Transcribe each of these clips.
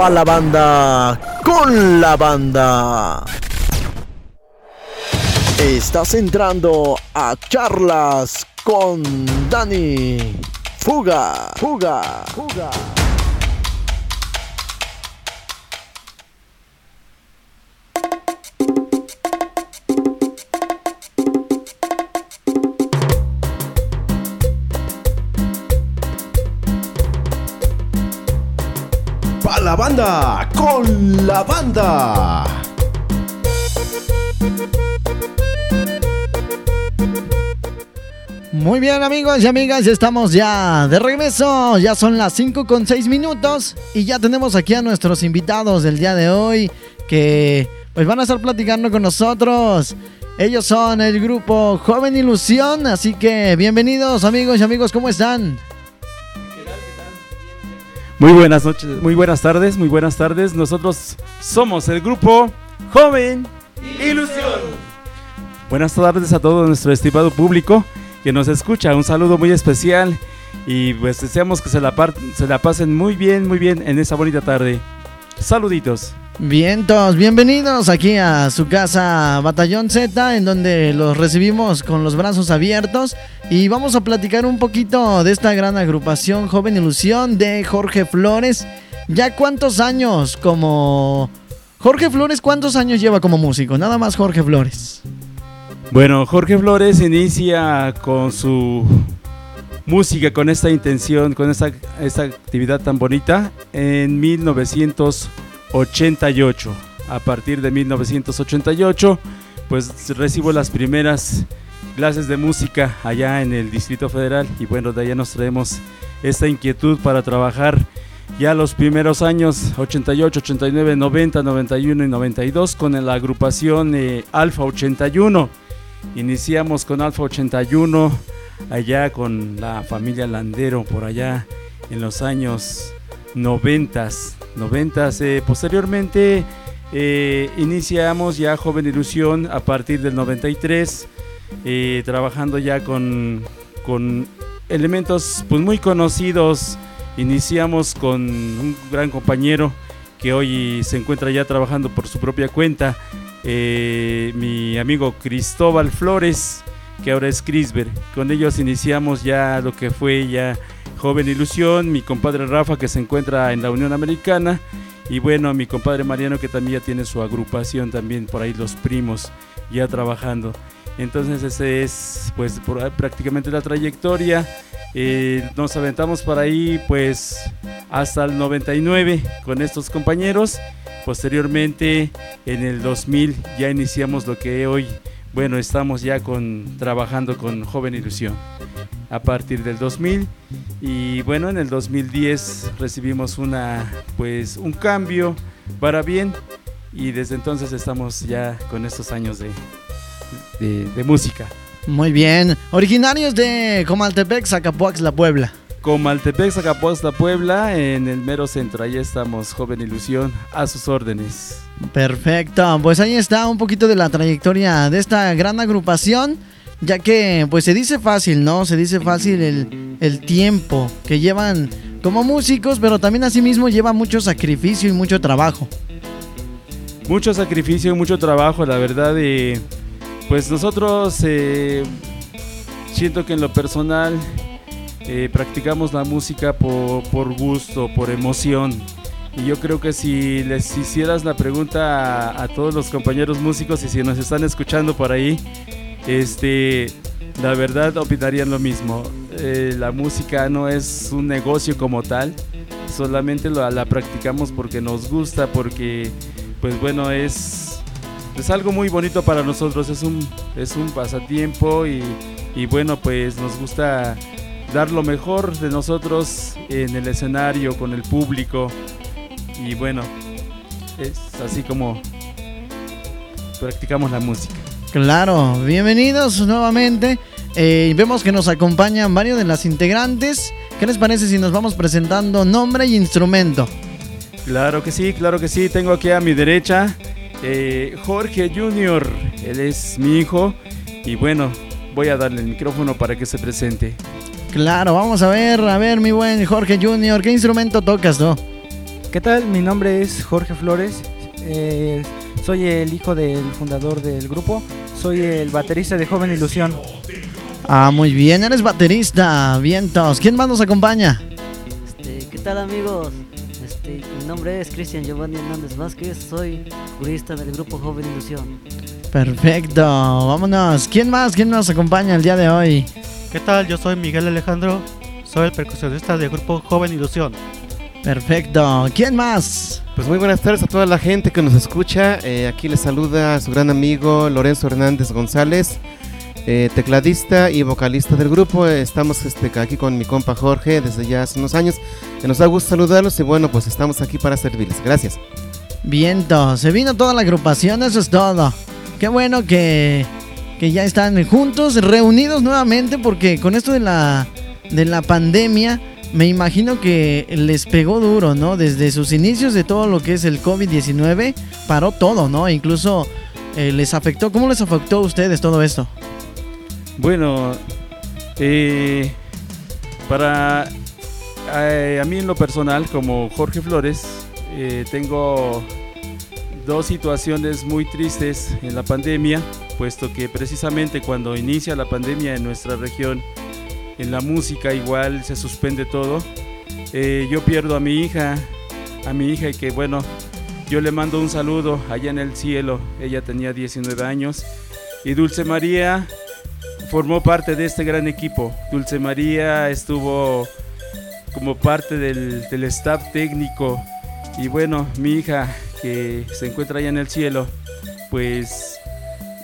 pa la banda con la banda. Estás entrando a charlas con Dani. Fuga, fuga, fuga. Banda con la banda. Muy bien amigos y amigas, estamos ya de regreso, ya son las 5 con 6 minutos y ya tenemos aquí a nuestros invitados del día de hoy que pues van a estar platicando con nosotros. Ellos son el grupo Joven Ilusión, así que bienvenidos amigos y amigos, ¿cómo están? Muy buenas noches, muy buenas tardes, muy buenas tardes. Nosotros somos el grupo Joven Ilusión. Buenas tardes a todo nuestro estimado público que nos escucha. Un saludo muy especial y pues deseamos que se la, se la pasen muy bien, muy bien en esa bonita tarde. Saluditos. Vientos, bienvenidos aquí a su casa Batallón Z, en donde los recibimos con los brazos abiertos y vamos a platicar un poquito de esta gran agrupación Joven Ilusión de Jorge Flores. ¿Ya cuántos años como... Jorge Flores, ¿cuántos años lleva como músico? Nada más Jorge Flores. Bueno, Jorge Flores inicia con su música, con esta intención, con esta, esta actividad tan bonita en 1988. A partir de 1988, pues recibo las primeras clases de música allá en el Distrito Federal y bueno, de allá nos traemos esta inquietud para trabajar ya los primeros años 88, 89, 90, 91 y 92 con la agrupación eh, Alfa 81 Iniciamos con Alfa 81, allá con la familia Landero, por allá en los años 90. 90 eh, posteriormente eh, iniciamos ya Joven Ilusión a partir del 93, eh, trabajando ya con, con elementos pues, muy conocidos. Iniciamos con un gran compañero que hoy se encuentra ya trabajando por su propia cuenta, mi amigo Cristóbal Flores, que ahora es Crisber. Con ellos iniciamos ya lo que fue ya Joven Ilusión, mi compadre Rafa que se encuentra en la Unión Americana y bueno, mi compadre Mariano que también ya tiene su agrupación también por ahí los primos ya trabajando. Entonces ese es pues prácticamente la trayectoria. Eh, nos aventamos por ahí pues hasta el 99 con estos compañeros Posteriormente, en el 2000 ya iniciamos lo que hoy, bueno, estamos ya con trabajando con Joven Ilusión. A partir del 2000 y bueno, en el 2010 recibimos una pues un cambio para bien y desde entonces estamos ya con estos años de, de, música. Muy bien, originarios de Comaltepec, Zacapuax, La Puebla. Comaltepec, Zacapuaxtla, Puebla, en el mero centro. Ahí estamos, Joven Ilusión, a sus órdenes. Perfecto, pues ahí está un poquito de la trayectoria de esta gran agrupación, ya que pues se dice fácil, ¿no? Se dice fácil el, el tiempo que llevan como músicos, pero también asimismo lleva mucho sacrificio y mucho trabajo. Mucho sacrificio y mucho trabajo, la verdad. Y pues nosotros eh, siento que en lo personal eh, practicamos la música por, gusto, por emoción. Y yo creo que si les hicieras la pregunta a, todos los compañeros músicos y si nos están escuchando por ahí, este, la verdad opinarían lo mismo. Eh, la música no es un negocio como tal, solamente la practicamos porque nos gusta, porque, pues bueno, es, es algo muy bonito para nosotros, es un, es un pasatiempo y, y bueno, pues nos gusta dar lo mejor de nosotros en el escenario, con el público. Y bueno, es así como practicamos la música. Claro, bienvenidos nuevamente. Eh, vemos que nos acompañan varios de las integrantes. ¿Qué les parece si nos vamos presentando nombre y instrumento? Claro que sí, claro que sí. Tengo aquí a mi derecha eh, Jorge Junior. Él es mi hijo. Y bueno, voy a darle el micrófono para que se presente. Claro, vamos a ver, a ver, mi buen Jorge Junior, ¿qué instrumento tocas tú? ¿Qué tal? Mi nombre es Jorge Flores. Eh, soy el hijo del fundador del grupo. Soy el baterista de Joven Ilusión. Ah, muy bien, eres baterista, vientos. ¿Quién más nos acompaña? Este, ¿Qué tal amigos? Este, mi nombre es Cristian Giovanni Hernández Vázquez, soy jurista del grupo Joven Ilusión. Perfecto, vámonos. ¿Quién más? ¿Quién nos acompaña el día de hoy? ¿Qué tal? Yo soy Miguel Alejandro, soy el percusionista del grupo Joven Ilusión. Perfecto, ¿quién más? Pues muy buenas tardes a toda la gente que nos escucha. Eh, aquí les saluda su gran amigo Lorenzo Hernández González, eh, tecladista y vocalista del grupo. Estamos este, aquí con mi compa Jorge desde ya hace unos años. Que nos da gusto saludarlos y bueno, pues estamos aquí para servirles. Gracias. Viento, se vino toda la agrupación, eso es todo. Qué bueno que, que ya están juntos, reunidos nuevamente, porque con esto de la, de la pandemia, me imagino que les pegó duro, ¿no? Desde sus inicios de todo lo que es el COVID-19, paró todo, ¿no? Incluso eh, les afectó. ¿Cómo les afectó a ustedes todo esto? Bueno, eh, para eh, a mí en lo personal, como Jorge Flores, eh, tengo dos situaciones muy tristes en la pandemia, puesto que precisamente cuando inicia la pandemia en nuestra región, en la música igual se suspende todo. Eh, yo pierdo a mi hija, a mi hija que bueno, yo le mando un saludo allá en el cielo, ella tenía 19 años y Dulce María formó parte de este gran equipo. Dulce María estuvo como parte del, del staff técnico y bueno, mi hija que se encuentra allá en el cielo, pues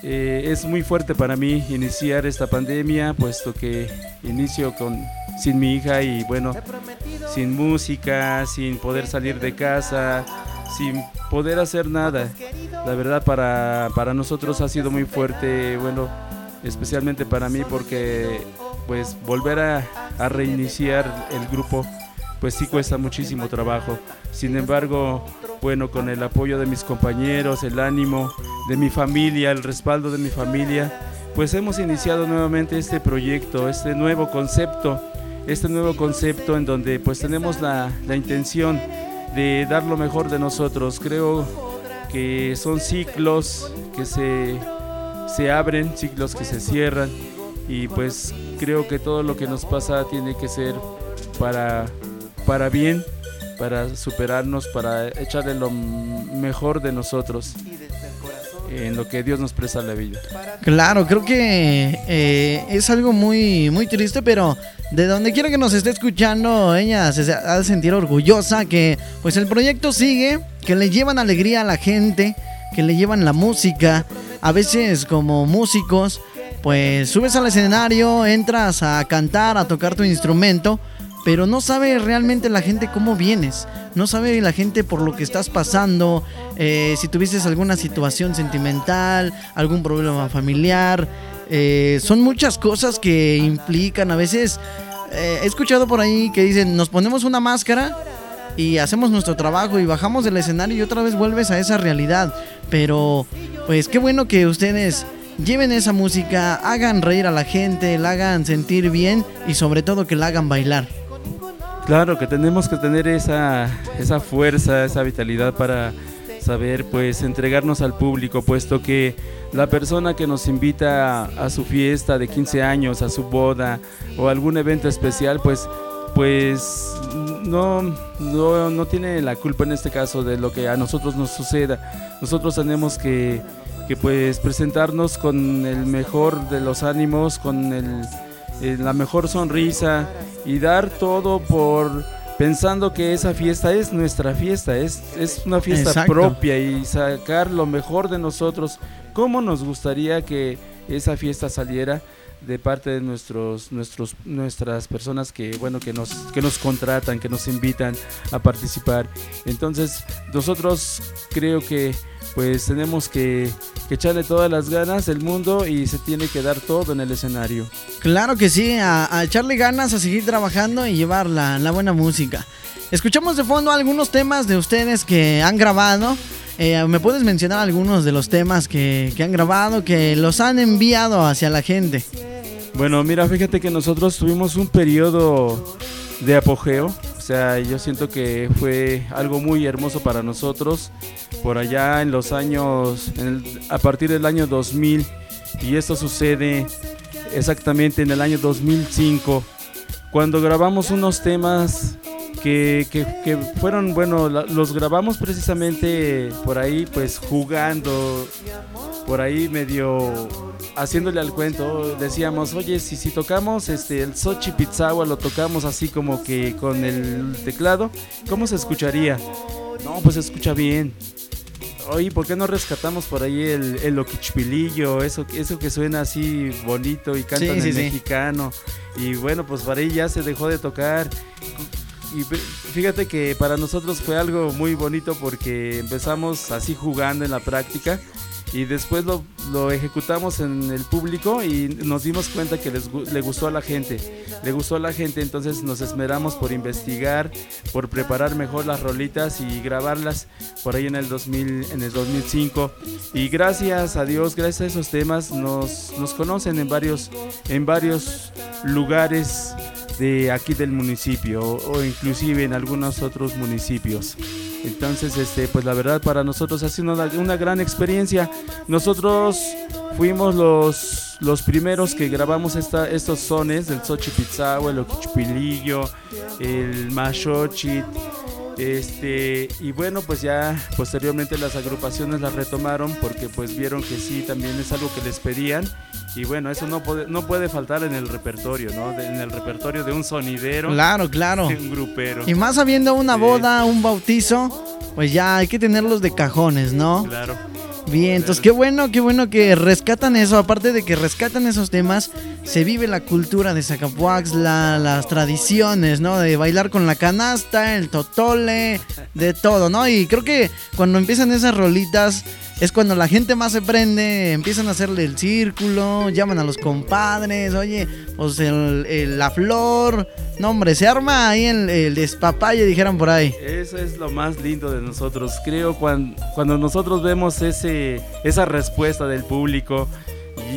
eh, es muy fuerte para mí iniciar esta pandemia, puesto que inicio con sin mi hija y bueno, sin música, sin poder salir de casa, sin poder hacer nada. La verdad para, para nosotros ha sido muy fuerte, bueno, especialmente para mí porque pues volver a, a reiniciar el grupo pues sí cuesta muchísimo trabajo. Sin embargo, bueno, con el apoyo de mis compañeros, el ánimo de mi familia, el respaldo de mi familia, pues hemos iniciado nuevamente este proyecto, este nuevo concepto, este nuevo concepto en donde pues tenemos la, la intención de dar lo mejor de nosotros. Creo que son ciclos que se, se abren, ciclos que se cierran y pues creo que todo lo que nos pasa tiene que ser para, para bien, para superarnos, para echarle lo mejor de nosotros en lo que Dios nos presta la vida. Claro, creo que eh, es algo muy, muy triste, pero de donde quiera que nos esté escuchando, ella se ha de sentir orgullosa que pues el proyecto sigue, que le llevan alegría a la gente, que le llevan la música. A veces como músicos, pues subes al escenario, entras a cantar, a tocar tu instrumento, pero no sabe realmente la gente cómo vienes, no sabe la gente por lo que estás pasando, eh, si tuviste alguna situación sentimental, algún problema familiar, eh, son muchas cosas que implican, a veces eh, he escuchado por ahí que dicen, nos ponemos una máscara y hacemos nuestro trabajo y bajamos del escenario y otra vez vuelves a esa realidad, pero pues qué bueno que ustedes lleven esa música, hagan reír a la gente, la hagan sentir bien y sobre todo que la hagan bailar. Claro que tenemos que tener esa, esa fuerza, esa vitalidad para saber pues entregarnos al público, puesto que la persona que nos invita a, su fiesta de 15 años, a su boda o algún evento especial, pues pues no, no, no tiene la culpa en este caso de lo que a nosotros nos suceda. Nosotros tenemos que, que pues presentarnos con el mejor de los ánimos, con el, el, la mejor sonrisa y dar todo por pensando que esa fiesta es nuestra fiesta, es, es una fiesta Exacto. propia y sacar lo mejor de nosotros. ¿Cómo nos gustaría que esa fiesta saliera? De parte de nuestros, nuestros, nuestras personas que, bueno, que nos, que nos contratan, que nos invitan a participar. Entonces, nosotros creo que pues tenemos que, echarle todas las ganas del mundo y se tiene que dar todo en el escenario. Claro que sí, a, a echarle ganas, a seguir trabajando y llevar la, la, buena música. Escuchamos de fondo algunos temas de ustedes que han grabado. Eh, ¿Me puedes mencionar algunos de los temas que, que han grabado, que los han enviado hacia la gente? Bueno, mira, fíjate que nosotros tuvimos un periodo de apogeo, sea, yo siento que fue algo muy hermoso para nosotros por allá en los años, a partir del año 2000 y esto sucede exactamente en el año 2005 cuando grabamos unos temas que, que- que fueron, bueno, los grabamos precisamente por ahí pues jugando, por ahí medio haciéndole al cuento, decíamos, oye, si, si tocamos este, el Sochi Pizzawa, lo tocamos así como que con el teclado, ¿cómo se escucharía? No, pues se escucha bien. Oye, ¿por qué no rescatamos por ahí el, el oquichpilillo? Eso, eso que suena así bonito y cantan Sí, sí, en sí. mexicano. Y bueno, pues por ahí ya se dejó de tocar. Y fíjate que para nosotros fue algo muy bonito porque empezamos así jugando en la práctica y después lo, lo ejecutamos en el público y nos dimos cuenta que les, le gustó a la gente. Le gustó a la gente, entonces nos esmeramos por investigar, por preparar mejor las rolitas y grabarlas por ahí en el 2000, en el 2005. Y gracias a Dios, gracias a esos temas nos, nos conocen en varios, en varios lugares de aquí del municipio o, inclusive en algunos otros municipios. Entonces, este, pues la verdad para nosotros ha sido una, gran experiencia. Nosotros fuimos los, los primeros que grabamos esta, estos sones del Xochipizzawa, el Oquichpilillo, el Mashochit. Este, y bueno, pues ya posteriormente las agrupaciones las retomaron porque pues vieron que sí, también es algo que les pedían. Y bueno, eso no puede, no puede faltar en el repertorio, ¿no? De- en el repertorio de un sonidero, Claro, claro. de un grupero. Y más habiendo una boda, un bautizo, pues ya hay que tenerlos de cajones, ¿no? Claro. Bien, entonces qué bueno, qué bueno que rescatan eso. Aparte de que rescatan esos temas, se vive la cultura de Zacapuaxla, las tradiciones, ¿no? De bailar con la canasta, el totole, de todo, ¿no? Y creo que cuando empiezan esas rolitas es cuando la gente más se prende, empiezan a hacerle el círculo, llaman a los compadres, oye, pues el- la flor, no hombre, se arma ahí el, el despapalle, dijeran por ahí. Eso es lo más lindo de nosotros. Creo cuando, cuando nosotros vemos ese, esa respuesta del público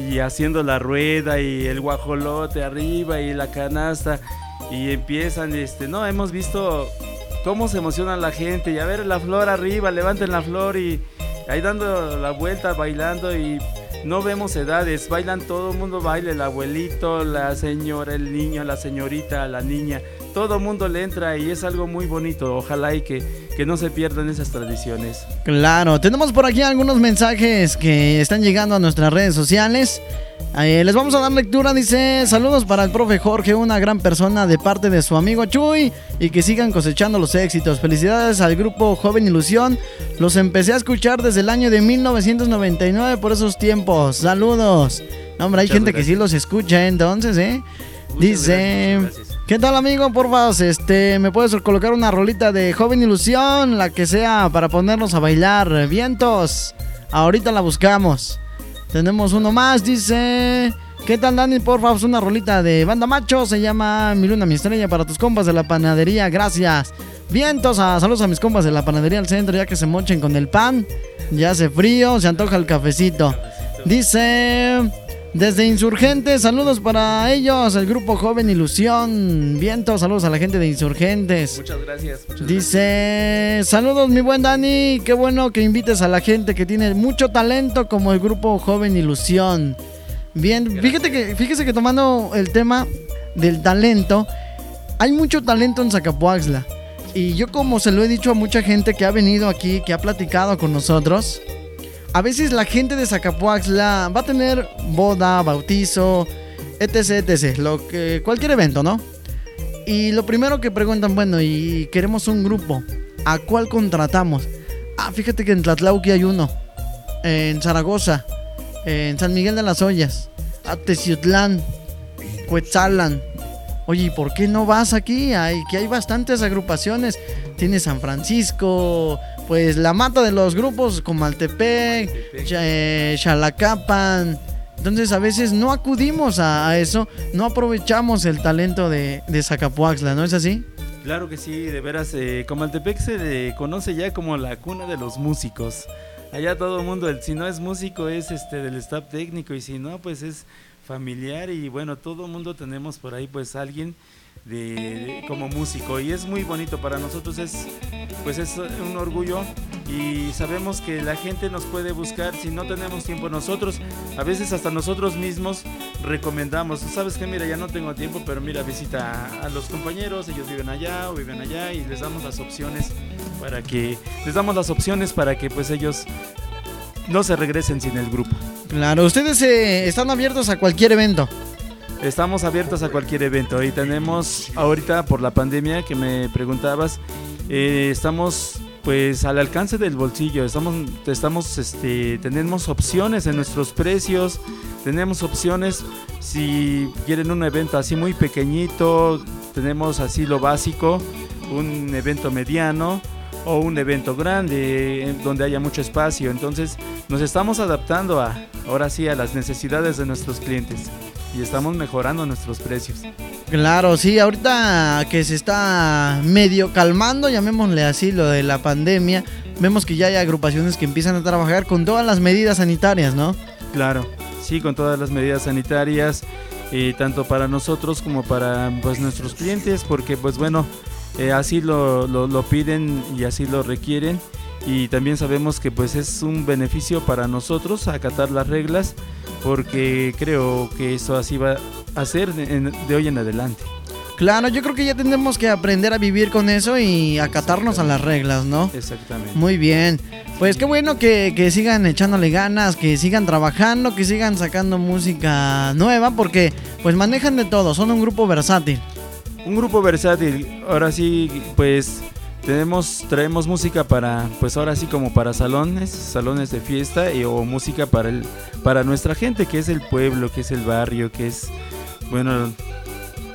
y haciendo la rueda y el guajolote arriba y la canasta y empiezan, este, no, hemos visto cómo se emociona la gente y a ver la flor arriba, levanten la flor y ahí dando la vuelta, bailando y no vemos edades, bailan todo el mundo baila, el abuelito, la señora, el niño, la señorita, la niña, todo el mundo le entra y es algo muy bonito, ojalá y que, que no se pierdan esas tradiciones. Claro, tenemos por aquí algunos mensajes que están llegando a nuestras redes sociales. Eh, les vamos a dar lectura, dice, saludos para el profe Jorge, una gran persona de parte de su amigo Chuy y que sigan cosechando los éxitos. Felicidades al grupo Joven Ilusión, los empecé a escuchar desde el año de 1999 por esos tiempos. Saludos. No, hombre, hay Muchas gente que sí los escucha, ¿eh? entonces, ¿eh? Muchas Dice, gracias. ¿Qué tal amigo? Porfa, este, ¿me puedes colocar una rolita de Joven Ilusión? La que sea, para ponernos a bailar. Vientos, ahorita la buscamos. Tenemos uno más, dice... ¿Qué tal Dani? Porfa, pues una rolita de Banda Macho. Se llama Mi Luna, Mi Estrella para tus compas de la panadería. Gracias. Vientos, a, saludos a mis compas de la panadería al centro, ya que se mochen con el pan. Ya hace frío, se antoja el cafecito. Dice... Desde Insurgentes, saludos para ellos, el grupo Joven Ilusión. Vientos, saludos a la gente de Insurgentes. Muchas gracias. muchas Dice, saludos mi buen Dani, qué bueno que invites a la gente que tiene mucho talento como el grupo Joven Ilusión. Bien, fíjate que, fíjese que tomando el tema del talento, hay mucho talento en Zacapuaxla. Y yo como se lo he dicho a mucha gente que ha venido aquí, que ha platicado con nosotros, a veces la gente de Zacapuaxla va a tener boda, bautizo, etc, etc, lo que, cualquier evento, ¿no? Y lo primero que preguntan, bueno, y queremos un grupo, ¿a cuál contratamos? Ah, fíjate que en Tlatlauqui hay uno, en Zaragoza, en San Miguel de las Ollas, a Teciutlán, Cuetzalan. Oye, ¿y por qué no vas aquí? Hay, que hay bastantes agrupaciones. Tienes San Francisco, pues la mata de los grupos como Altepec, Cha- eh, Xalacapan. Entonces a veces no acudimos a, a eso, no aprovechamos el talento de, de Zacapuaxla, ¿no es así? Claro que sí, de veras, eh, Comaltepec se le conoce ya como la cuna de los músicos. Allá todo el mundo, el- si no es músico es este del staff técnico y si no pues es familiar y bueno, todo el mundo tenemos por ahí pues alguien de- de- como músico. Y es muy bonito para nosotros es pues es un orgullo y sabemos que la gente nos puede buscar si no tenemos tiempo. Nosotros a veces hasta nosotros mismos recomendamos sabes que mira ya no tengo tiempo pero mira visita a, a los compañeros ellos viven allá o viven allá y les damos las opciones para que les damos las opciones para que pues ellos no se regresen sin el grupo Claro, ustedes eh, están abiertos a cualquier evento. Estamos abiertos a cualquier evento y tenemos ahorita por la pandemia que me preguntabas, eh, estamos pues al alcance del bolsillo, estamos, estamos este, tenemos opciones en nuestros precios, tenemos opciones si quieren un evento así muy pequeñito, tenemos así lo básico, un evento mediano o un evento grande donde haya mucho espacio, entonces nos estamos adaptando a ahora sí a las necesidades de nuestros clientes y estamos mejorando nuestros precios. Claro, sí, ahorita que se está medio calmando, llamémosle así, lo de la pandemia, vemos que ya hay agrupaciones que empiezan a trabajar con todas las medidas sanitarias, ¿no? Claro, sí, con todas las medidas sanitarias, eh, tanto para nosotros como para pues, nuestros clientes, porque pues bueno, eh, así lo, lo- lo piden y así lo requieren. Y también sabemos que pues es un beneficio para nosotros acatar las reglas, porque creo que eso así va a ser de hoy en adelante. Claro, yo creo que ya tenemos que aprender a vivir con eso y acatarnos a las reglas, ¿no? Exactamente. Muy bien. Pues qué bueno que, que sigan echándole ganas, que sigan trabajando, que sigan sacando música nueva, porque pues manejan de todo, son un grupo versátil. Un grupo versátil. Ahora sí, pues tenemos traemos música para pues ahora sí como para salones, salones de fiesta y, o música para el para nuestra gente, que es el pueblo, que es el barrio, que es bueno,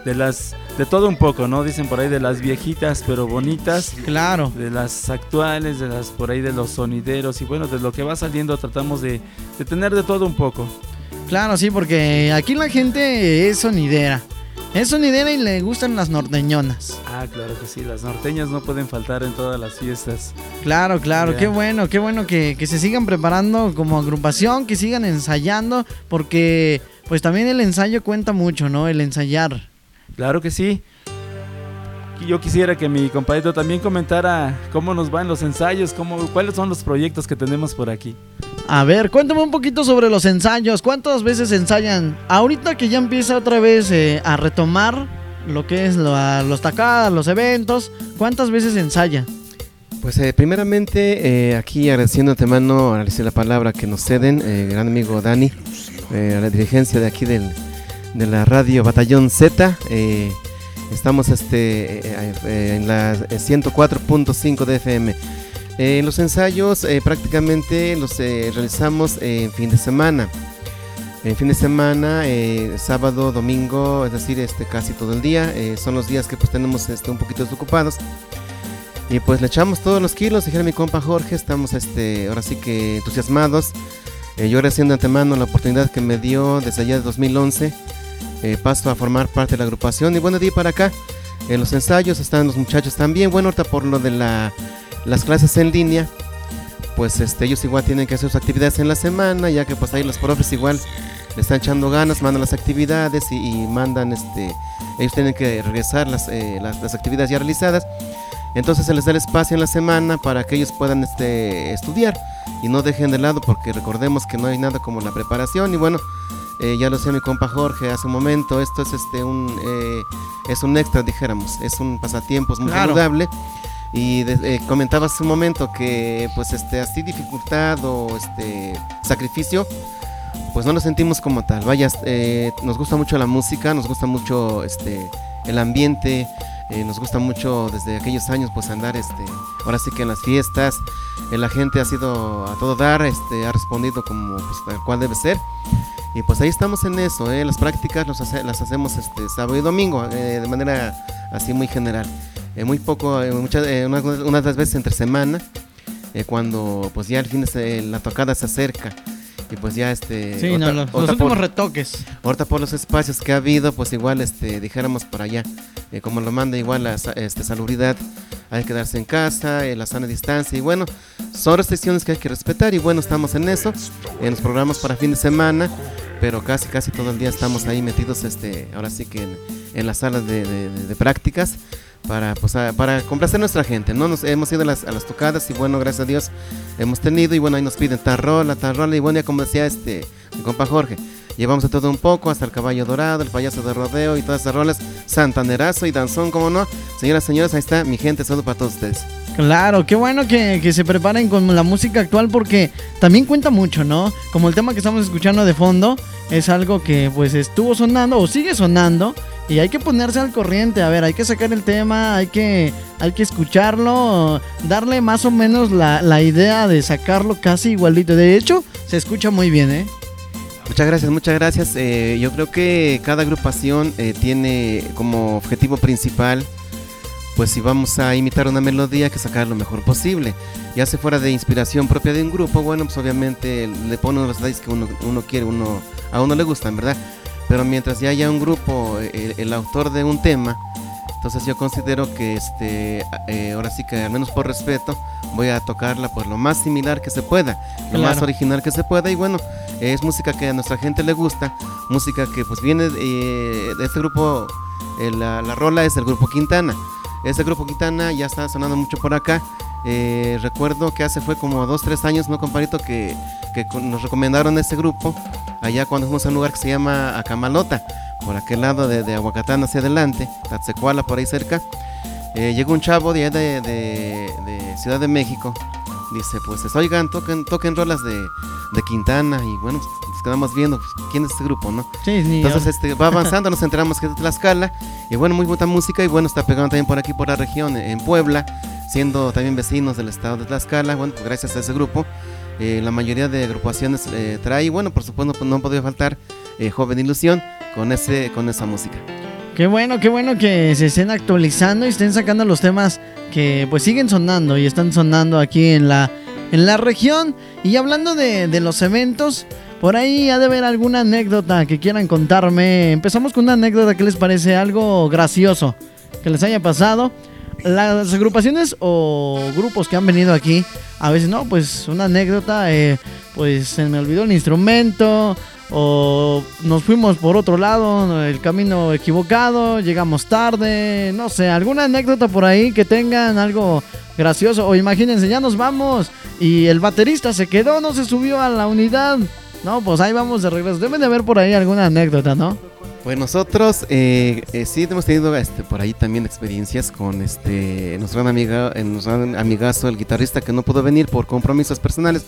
de las de todo un poco, ¿no? Dicen por ahí de las viejitas pero bonitas, Claro. de las actuales, de las por ahí de los sonideros y bueno, de lo que va saliendo tratamos de, de tener de todo un poco. Claro, sí, porque aquí la gente es sonidera. Es sonidera y le gustan las norteñonas. Ah, claro que sí, las norteñas no pueden faltar en todas las fiestas. Claro, claro, qué bueno, qué bueno que, que se sigan preparando como agrupación, que sigan ensayando, porque pues también el ensayo cuenta mucho, ¿no? El ensayar. Claro que sí. Yo quisiera que mi compadrito también comentara cómo nos van los ensayos, cómo, cuáles son los proyectos que tenemos por aquí. A ver, cuéntame un poquito sobre los ensayos. ¿Cuántas veces ensayan? Ahorita que ya empieza otra vez eh, a retomar lo que es la- los tacadas, los eventos, ¿cuántas veces ensayan? Pues eh, primeramente eh, aquí agradeciendo de antemano, la palabra que nos ceden, eh, gran amigo Dani, a la dirigencia de aquí del, de la radio Batallón Z. estamos este, en la eh, 104.5 de FM. Eh, los ensayos eh, prácticamente los eh, realizamos en fin de semana. En fin de semana, eh, sábado, domingo, es decir, este, casi todo el día. son los días que pues tenemos este, un poquito desocupados. Y pues le echamos todos los kilos, dijera mi compa Jorge, estamos este, ahora sí que entusiasmados. Yo agradeciendo de antemano la oportunidad que me dio desde allá de 2011. eh, paso a formar parte de la agrupación y bueno, de para acá, los ensayos están los muchachos también. Bueno, ahorita por lo de la, las clases en línea, pues este, ellos igual tienen que hacer sus actividades en la semana, ya que pues ahí los profes igual le están echando ganas, mandan las actividades y, y mandan, este, ellos tienen que regresar las, eh, las, las actividades ya realizadas. Entonces se les da el espacio en la semana para que ellos puedan este, estudiar y no dejen de lado porque recordemos que no hay nada como la preparación y bueno, eh, ya lo decía mi compa Jorge hace un momento, esto es este un eh, es un extra dijéramos, es un pasatiempos muy Claro. saludable y de- eh, comentaba hace un momento que pues este así dificultad o este sacrificio pues no lo sentimos como tal. Vaya, eh, nos gusta mucho la música, nos gusta mucho este el ambiente, eh, nos gusta mucho desde aquellos años pues andar este ahora sí que en las fiestas eh, la gente ha sido a todo dar, este ha respondido como pues, tal cual debe ser. Y pues ahí estamos en eso, las prácticas las hacemos este sábado y domingo de manera así muy general. Eh, muy poco, eh, muchas, eh, unas, unas veces entre semana, eh, cuando pues ya el fin de se- la tocada se acerca. Y pues ya este... Sí, no, ahorita- los, los últimos por- retoques. Ahorita por los espacios que ha habido, pues igual este, dijéramos por allá, eh, como lo manda igual la este, salubridad, hay que quedarse en casa, eh, la sana distancia y bueno, son restricciones que hay que respetar y bueno, estamos en eso, en los programas para fin de semana, pero casi casi todo el día estamos ahí metidos, este, ahora sí que en, en las salas de, de- de- de prácticas para, pues, a- para complacer a nuestra gente, ¿no? Nos hemos ido a las, a las tocadas y bueno, gracias a Dios hemos tenido y bueno, ahí nos piden tal rola, tal rola y bueno, ya como decía este, mi compa Jorge, llevamos de todo un poco, hasta el caballo dorado, el payaso de rodeo y todas esas rolas, santanerazo y danzón, como no. Señoras, señores, ahí está mi gente, saludo para todos ustedes. Claro, qué bueno que, que se preparen con la música actual porque también cuenta mucho, ¿no? Como el tema que estamos escuchando de fondo es algo que pues estuvo sonando o sigue sonando y hay que ponerse al corriente, a ver, hay que sacar el tema, hay que, hay que escucharlo, darle más o menos la, la idea de sacarlo casi igualito. De hecho, se escucha muy bien, ¿eh? Muchas gracias, muchas gracias. Eh, yo creo que cada agrupación eh, tiene como objetivo principal, pues si vamos a imitar una melodía, que sacar lo mejor posible. Ya se fuera de inspiración propia de un grupo, bueno, pues obviamente le pone los detalles que uno, uno quiere, uno, a uno le gustan, ¿verdad? Pero mientras ya haya un grupo, eh, el, el autor de un tema, entonces yo considero que este, eh, ahora sí que al menos por respeto, voy a tocarla pues lo más similar que se pueda, lo más original que se pueda y bueno, es música que a nuestra gente le gusta, música que pues viene eh, de este grupo, eh, la, la rola es del grupo Quintana. Este grupo Quintana ya está sonando mucho por acá. Eh, recuerdo que hace fue como dos, tres años, ¿no, compadrito? Que, nos recomendaron este grupo allá cuando fuimos a un lugar que se llama Acamalota, por aquel lado de, de Aguacatán hacia adelante, Tatzecuala por ahí cerca. Eh, llegó un chavo de, de, de- Ciudad de México. Dice, pues, oigan, toquen, rolas de, de Quintana. Y bueno, quedamos viendo pues, quién es este grupo, ¿no? Sí, ni Entonces este, va avanzando, nos enteramos que es de Tlaxcala. Y bueno, muy buena música. Y bueno, está pegando también por aquí, por la región, en Puebla, siendo también vecinos del estado de Tlaxcala. Bueno, pues gracias a ese grupo, eh, la mayoría de agrupaciones eh, trae. Y bueno, por supuesto, pues, no podía faltar eh, Joven Ilusión con, ese, con esa música. Qué bueno, qué bueno que se estén actualizando y estén sacando los temas que pues siguen sonando y están sonando aquí en la, en la región. Y hablando de, de los eventos, por ahí ha de haber alguna anécdota que quieran contarme. Empezamos con una anécdota que les parece algo gracioso que les haya pasado. Las agrupaciones o grupos que han venido aquí, a veces no, pues una anécdota, eh, pues se me olvidó el instrumento, o nos fuimos por otro lado, el camino equivocado, llegamos tarde, no sé, alguna anécdota por ahí que tengan algo gracioso, o imagínense, ya nos vamos y el baterista se quedó, no se subió a la unidad, no, pues ahí vamos de regreso, deben de haber por ahí alguna anécdota, ¿no? Pues nosotros eh, eh, sí hemos tenido este, por ahí también experiencias con este nuestro gran, amiga, eh, nuestro gran amigazo, el guitarrista que no pudo venir por compromisos personales.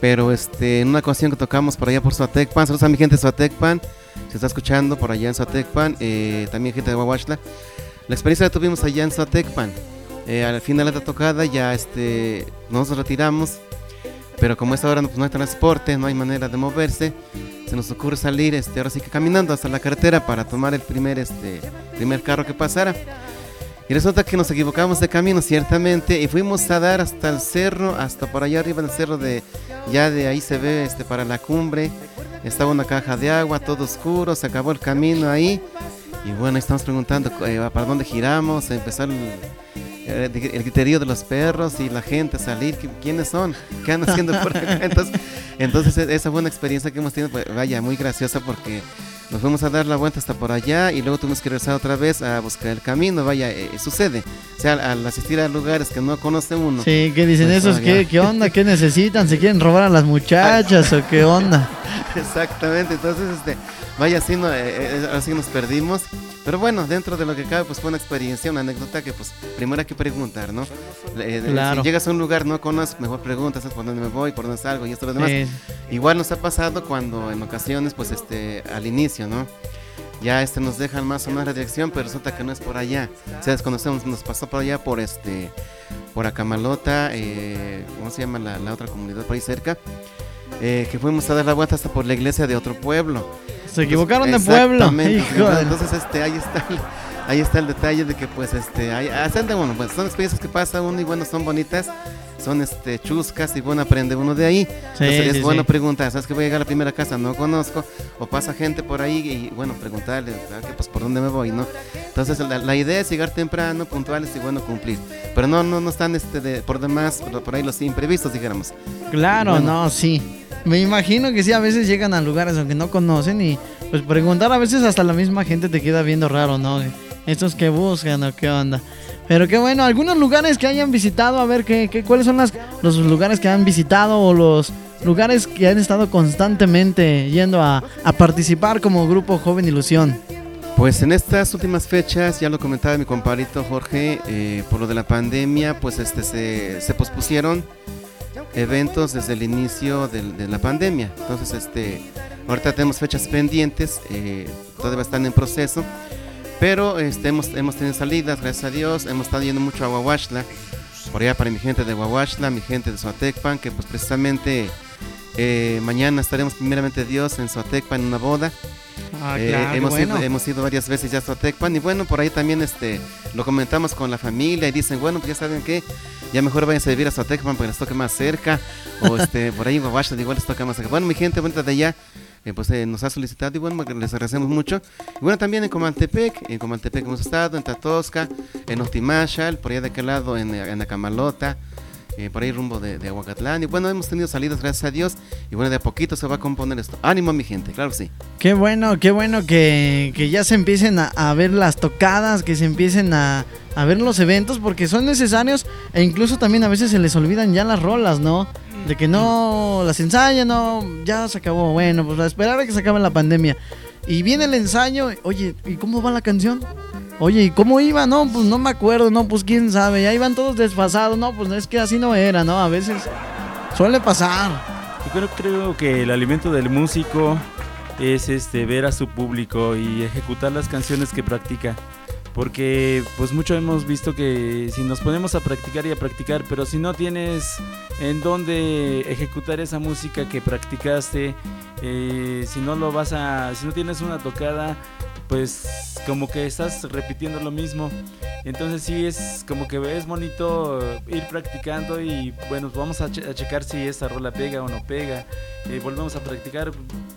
Pero este, en una ocasión que tocamos por allá por Suatecpan, saludos a mi gente de Suatecpan, se está escuchando por allá en Suatecpan, también gente de Huahuachla. La experiencia la tuvimos allá en Suatecpan. Al final de la tocada ya este, nos retiramos, pero como esta hora no, pues, no hay transporte, no hay manera de moverse, se nos ocurre salir este, ahora sí que caminando hasta la carretera para tomar el primer, este, primer carro que pasara. Y resulta que nos equivocamos de camino, ciertamente, y fuimos a dar hasta el cerro, hasta por allá arriba del cerro de, ya de ahí se ve este, para la cumbre, estaba una caja de agua, todo oscuro, se acabó el camino ahí, y bueno, estamos preguntando eh, para dónde giramos, empezó el, eh, el griterío de los perros y la gente salir, ¿qui- ¿quiénes son? ¿Qué andan haciendo por acá? Entonces, entonces e- esa fue una experiencia que hemos tenido, pues, vaya, muy graciosa porque nos fuimos a dar la vuelta hasta por allá y luego tuvimos que regresar otra vez a buscar el camino, vaya, eh, sucede. O sea, al asistir a lugares que no conoce uno. Sí, que dicen Pues, esos, ¿qué. ¿qué onda? ¿Qué necesitan? ¿Se quieren robar a las muchachas o qué onda? Exactamente, entonces, este, vaya, así, no, eh, eh, así nos perdimos. Pero bueno, dentro de lo que cabe, pues fue una experiencia, una anécdota que, pues, primero hay que preguntar, ¿no? Eh, eh, Claro. Si llegas a un lugar no conoces, mejor preguntas ¿sabes por dónde me voy, por dónde salgo y esto lo demás. Eh, Igual nos ha pasado cuando en ocasiones, pues, este, al inicio, ¿no? Ya este nos dejan más o menos la dirección, pero resulta que no es por allá. O sea, desconocemos, nos pasó por allá por este, por Acamalota, eh, ¿cómo se llama la, la otra comunidad por ahí cerca? Eh, que fuimos a dar la vuelta hasta por la iglesia de otro pueblo. Se equivocaron de pueblo. Hijo Entonces, este, ahí está, ahí está el detalle de que, pues, este, hay, hacen de- bueno, pues, son experiencias que pasa uno y bueno, son bonitas, son, este, chuscas y bueno, aprende uno de ahí. Sí, Entonces, sí, es bueno sí. preguntar, ¿sabes que voy a llegar a la primera casa? No conozco, o pasa gente por ahí y bueno, preguntarle, que, pues, ¿por dónde me voy, no? Entonces, la, la idea es llegar temprano, puntuales y bueno, cumplir. Pero no, no, no están, este, de, por demás, por, por ahí los imprevistos, dijéramos. Claro, Bueno. no, sí. Me imagino que sí, a veces llegan a lugares aunque no conocen y pues preguntar a veces hasta la misma gente te queda viendo raro, ¿no? Estos que buscan o qué onda. Pero qué bueno, algunos lugares que hayan visitado, a ver qué, qué cuáles son los lugares que han visitado o los lugares que han estado constantemente yendo a, a participar como grupo Joven Ilusión. Pues en estas últimas fechas, ya lo comentaba mi compadrito Jorge, eh, por lo de la pandemia, pues este se, se pospusieron eventos desde el inicio del- de, la pandemia. Entonces, este, ahorita tenemos fechas pendientes, eh, todavía están en proceso, pero este, hemos, hemos tenido salidas, gracias a Dios, hemos estado yendo mucho a Huahuachla, por allá para mi gente de Huahuachla, mi gente de Zoatecpan, que pues precisamente eh, mañana estaremos primeramente Dios en Zoatecpan en una boda. Ah, Eh, claro, hemos, bueno. ido, hemos ido varias veces ya a Zoatecpan y bueno, por ahí también este, lo comentamos con la familia y dicen, bueno, pues ya saben que ya mejor váyanse a vivir a Zoatecpan porque les toque más cerca o este, por ahí en Guaguaxla igual les toca más cerca. Bueno, mi gente bonita de allá eh, pues eh, nos ha solicitado y bueno, les agradecemos mucho. Y bueno, también en Comaltepec, en Comaltepec hemos estado, en Tatosca, en Otimachal, por allá de aquel lado en, en Acamalota. eh, por ahí rumbo de, de Aguacatlán y bueno hemos tenido salidas gracias a Dios y bueno de a poquito se va a componer esto ánimo mi gente claro que sí Qué bueno, qué bueno que, que ya se empiecen a, a ver las tocadas, que se empiecen a, a ver los eventos, porque son necesarios e incluso también a veces se les olvidan ya las rolas, ¿no? De que no las ensayan, no, ya se acabó, bueno, pues a esperar a que se acabe la pandemia. Y viene el ensayo, oye, ¿y cómo va la canción? Oye, ¿y cómo iba? No, pues no me acuerdo, no, pues quién sabe, ya iban todos desfasados, no, pues es que así no era, ¿no? A veces suele pasar. Yo creo, creo que el alimento del músico es este ver a su público y ejecutar las canciones que practica. Porque pues mucho hemos visto que si nos ponemos a practicar y a practicar, pero si no tienes en dónde ejecutar esa música que practicaste, eh, si no lo vas a, si no tienes una tocada, pues como que estás repitiendo lo mismo. Entonces sí es como que es bonito ir practicando y bueno, vamos a, che- a checar si esta rola pega o no pega. Eh, volvemos a practicar.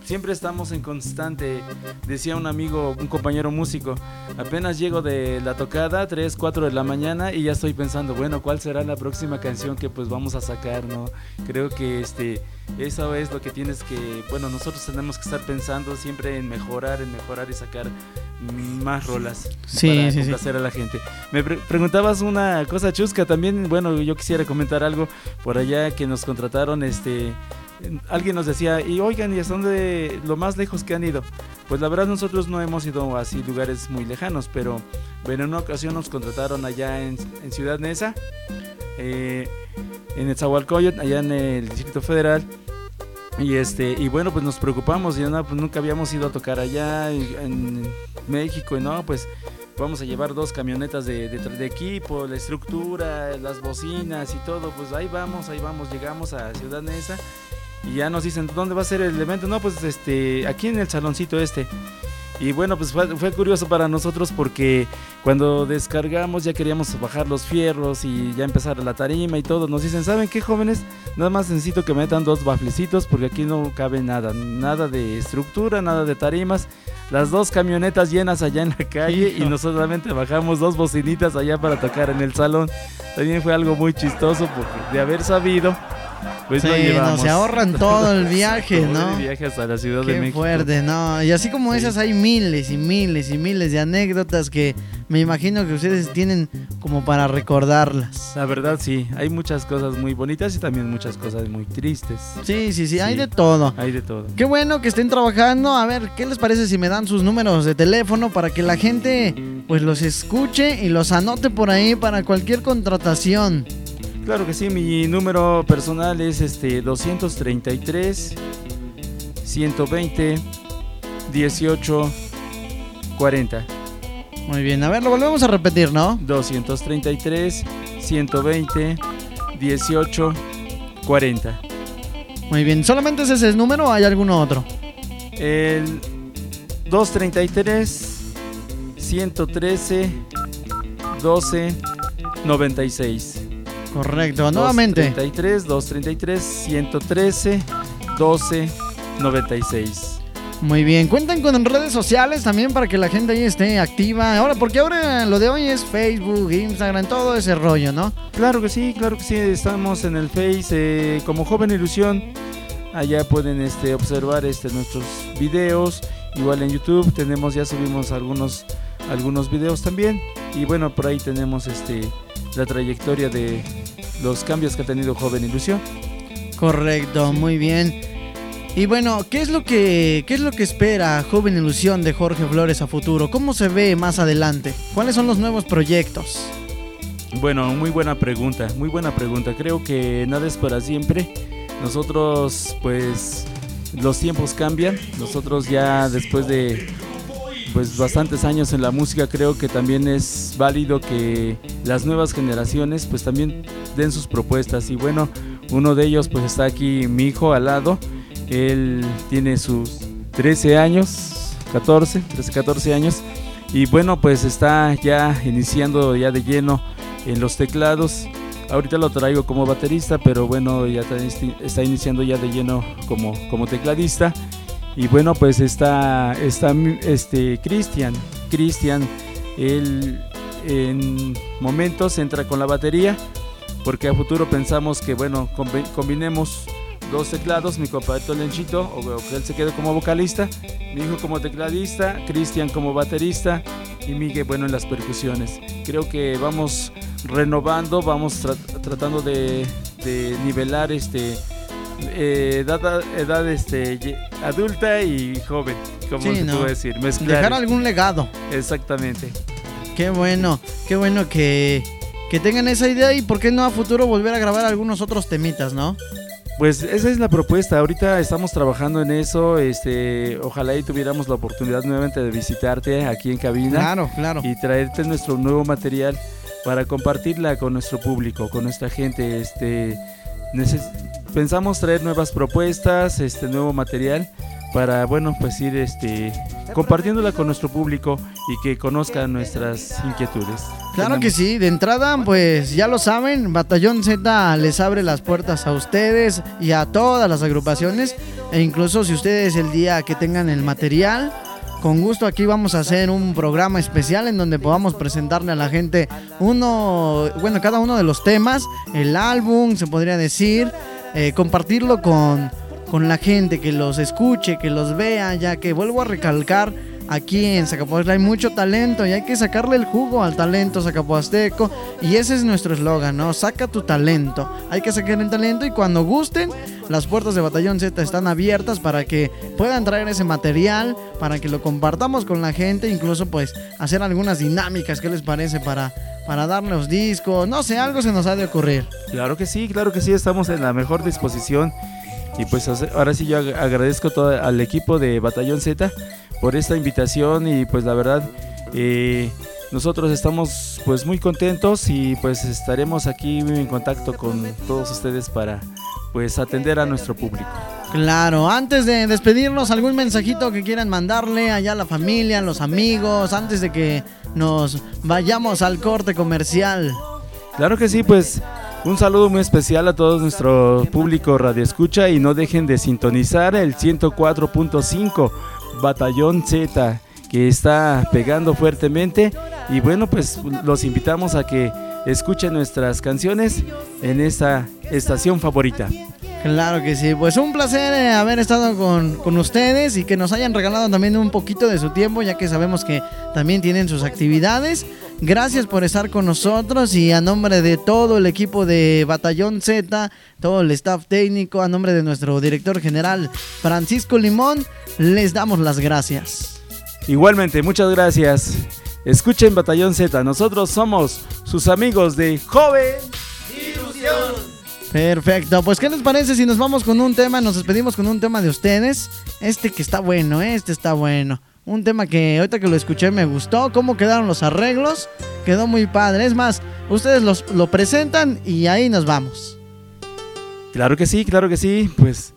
Siempre estamos en constante. Decía un amigo, un compañero músico, apenas llego de la tocada, 3, 4 de la mañana y ya estoy pensando, bueno, ¿cuál será la próxima canción que pues vamos a sacar, no? Creo que este eso es lo que tienes que, bueno, nosotros tenemos que estar pensando siempre en mejorar, en mejorar y sacar más rolas Sí, para sí, sí. complacer a la gente. Me pre- preguntabas una cosa chusca también, bueno, yo quisiera comentar algo por allá que nos contrataron, este, alguien nos decía, y oigan, ¿y hasta dónde lo más lejos que han ido? Pues la verdad nosotros no hemos ido así lugares muy lejanos, pero bueno, en una ocasión nos contrataron allá en, en Ciudad Neza, eh, en Etzahualcoyot, allá en el Distrito Federal. Y este, y bueno, pues nos preocupamos, y no, pues nunca habíamos ido a tocar allá en México, y no, pues vamos a llevar dos camionetas de, de, de equipo, la estructura, las bocinas y todo, pues ahí vamos, ahí vamos, llegamos a Ciudad Neza y ya nos dicen, ¿dónde va a ser el evento? No, pues este, aquí en el saloncito este. Y bueno, pues fue, fue curioso para nosotros porque cuando descargamos ya queríamos bajar los fierros y ya empezar la tarima y todo. Nos dicen, ¿saben qué jóvenes? Nada más necesito que metan dos baflecitos porque aquí no cabe nada. Nada de estructura, nada de tarimas. Las dos camionetas llenas allá en la calle y nosotros solamente bajamos dos bocinitas allá para tocar en el salón. También fue algo muy chistoso porque de haber sabido, pues Sí, no, se ahorran todo el viaje, todo ¿no? el viaje hasta la Ciudad de Qué México. fuerte, ¿no? Y así como Sí. esas hay miles y miles y miles de anécdotas que me imagino que ustedes tienen como para recordarlas. La verdad sí, hay muchas cosas muy bonitas y también muchas cosas muy tristes. Sí, sí, sí, hay Sí. de todo. Hay de todo. Qué bueno que estén trabajando. A ver, ¿qué les parece si me dan sus números de teléfono para que la gente pues los escuche y los anote por ahí para cualquier contratación? Claro que sí, mi número personal es este 233 120 18 40. Muy bien, a ver, lo volvemos a repetir, ¿no? 233 120 18 40. Muy bien, ¿solamente es ese número o hay alguno otro? El 233 113 12 96. Correcto, nuevamente. 233 233 113 12 96. Muy bien, cuenten con redes sociales también para que la gente ahí esté activa. Ahora, porque ahora lo de hoy es Facebook, Instagram, todo ese rollo, ¿no? Claro que sí, claro que sí. Estamos en el Face eh, como Joven Ilusión. allá pueden este, observar este, nuestros videos. Igual en YouTube tenemos, ya subimos algunos, algunos videos también. Y bueno, por ahí tenemos este, la trayectoria de los cambios que ha tenido Joven Ilusión. Correcto, muy bien. Y bueno, ¿qué es lo que qué es lo que espera Joven Ilusión de Jorge Flores a futuro? ¿Cómo se ve más adelante? ¿Cuáles son los nuevos proyectos? Bueno, muy buena pregunta, muy buena pregunta. Creo que nada es para siempre. Nosotros, pues, los tiempos cambian. Nosotros ya después de pues bastantes años en la música creo que también es válido que las nuevas generaciones pues también den sus propuestas. Y bueno uno de ellos pues está aquí mi hijo al lado. Él tiene sus 13 años 14 13 14 años. Y bueno pues está ya iniciando ya de lleno en los teclados. Ahorita lo traigo como baterista pero bueno ya está iniciando ya de lleno como como tecladista y bueno, pues está, está este Cristian. Cristian, él en momentos entra con la batería, porque a futuro pensamos que, bueno, combinemos dos teclados, mi compadre Lenchito, o, que él se quede como vocalista, mi hijo como tecladista, Cristian como baterista y Miguel, bueno, en las percusiones. Creo que vamos renovando, vamos tratando de nivelar este eh, edad, edad este, adulta y joven, como se puede decir. Dejar algún legado. Exactamente. Qué bueno, qué bueno que, que tengan esa idea y por qué no a futuro volver a grabar algunos otros temitas, ¿no? Pues esa es la propuesta. Ahorita estamos trabajando en eso. Este, ojalá y tuviéramos la oportunidad nuevamente de visitarte aquí en cabina. Claro, claro. Y traerte nuestro nuevo material para compartirla con nuestro público, con nuestra gente. Este, pensamos traer nuevas propuestas, este nuevo material para bueno pues ir este compartiéndola con nuestro público y que conozcan nuestras inquietudes. Claro que sí, de entrada pues ya lo saben, Batallón Z les abre las puertas a ustedes y a todas las agrupaciones e incluso si ustedes el día que tengan el material con gusto aquí vamos a hacer un programa especial en donde podamos presentarle a la gente uno, bueno, cada uno de los temas, el álbum, se podría decir, eh, compartirlo con, con la gente, que los escuche, que los vea, ya que vuelvo a recalcar, aquí en Zacapuazla hay mucho talento y hay que sacarle el jugo al talento zacapuasteco y ese es nuestro eslogan, ¿no? Saca tu talento, hay que sacar el talento y cuando gusten, las puertas de Batallón Z están abiertas para que puedan traer ese material, para que lo compartamos con la gente, incluso pues hacer algunas dinámicas, ¿qué les parece? Para para darle los discos, no sé, algo se nos ha de ocurrir. Claro que sí, claro que sí, estamos en la mejor disposición. Y pues ahora sí yo agradezco todo al equipo de Batallón Z por esta invitación y pues la verdad eh, nosotros estamos pues muy contentos y pues estaremos aquí en contacto con todos ustedes para pues atender a nuestro público. Claro, antes de despedirnos, algún mensajito que quieran mandarle allá a la familia, a los amigos, antes de que nos vayamos al corte comercial. Claro que sí, pues un saludo muy especial a todo nuestro público Radio Escucha y no dejen de sintonizar el 104.5 Batallón Z que está pegando fuertemente y bueno pues los invitamos a que escuchen nuestras canciones en esta estación favorita. Claro que sí, pues un placer eh, haber estado con, con, ustedes y que nos hayan regalado también un poquito de su tiempo, ya que sabemos que también tienen sus actividades. Gracias por estar con nosotros y a nombre de todo el equipo de Batallón Z, todo el staff técnico, a nombre de nuestro director general Francisco Limón, les damos las gracias. Igualmente, muchas gracias. Escuchen Batallón Z, nosotros somos sus amigos de Joven Ilusión. Perfecto, pues ¿qué les parece si nos vamos con un tema? Nos despedimos con un tema de ustedes. Este que está bueno, ¿eh? este está bueno. Un tema que ahorita que lo escuché me gustó. ¿Cómo quedaron los arreglos? Quedó muy padre. Es más, ustedes los, lo presentan y ahí nos vamos. Claro que sí, claro que sí. Pues,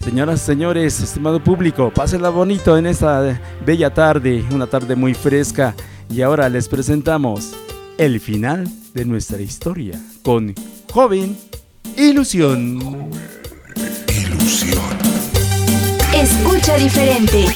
señoras, señores, estimado público, pásenla bonito en esta bella tarde, una tarde muy fresca. Y ahora les presentamos el final de nuestra historia con Joven Ilusión. Ilusión. Escucha diferente.